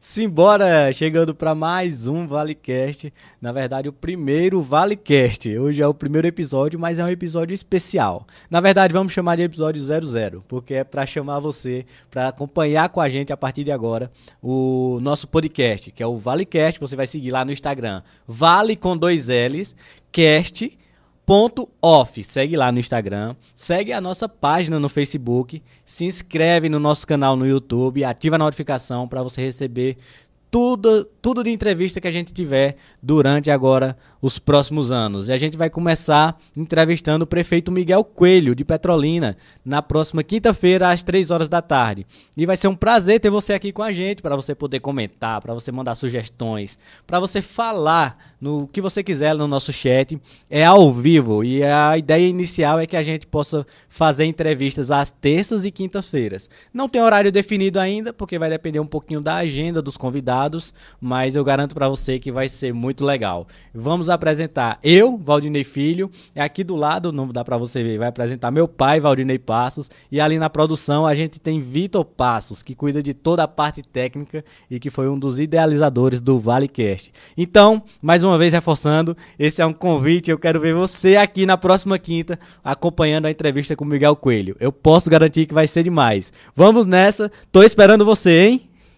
Simbora, chegando para mais um ValeCast. Na verdade, o primeiro ValeCast. Hoje é o primeiro episódio, mas é um episódio especial. Na verdade, vamos chamar de episódio 00, porque é para chamar você para acompanhar com a gente a partir de agora o nosso podcast, que é o ValeCast. Você vai seguir lá no Instagram, Vale com dois L's, cast off. Segue lá no Instagram, segue a nossa página no Facebook, se inscreve no nosso canal no YouTube, ativa a notificação para você receber tudo, tudo de entrevista que a gente tiver durante agora os próximos anos. E a gente vai começar entrevistando o prefeito Miguel Coelho, de Petrolina, na próxima quinta-feira, às 3 horas da tarde. E vai ser um prazer ter você aqui com a gente, para você poder comentar, para você mandar sugestões, para você falar no que você quiser no nosso chat. É ao vivo e a ideia inicial é que a gente possa fazer entrevistas às terças e quintas-feiras. Não tem horário definido ainda, porque vai depender um pouquinho da agenda dos convidados, mas eu garanto para você que vai ser muito legal. Vamos apresentar eu, Valdinei Filho, e aqui do lado, não dá para você ver, vai apresentar meu pai, Valdinei Passos, e ali na produção a gente tem Vitor Passos, que cuida de toda a parte técnica e que foi um dos idealizadores do ValeCast. Então, mais uma vez reforçando, esse é um convite, eu quero ver você aqui na próxima quinta acompanhando a entrevista com Miguel Coelho. Eu posso garantir que vai ser demais. Vamos nessa, tô esperando você, hein?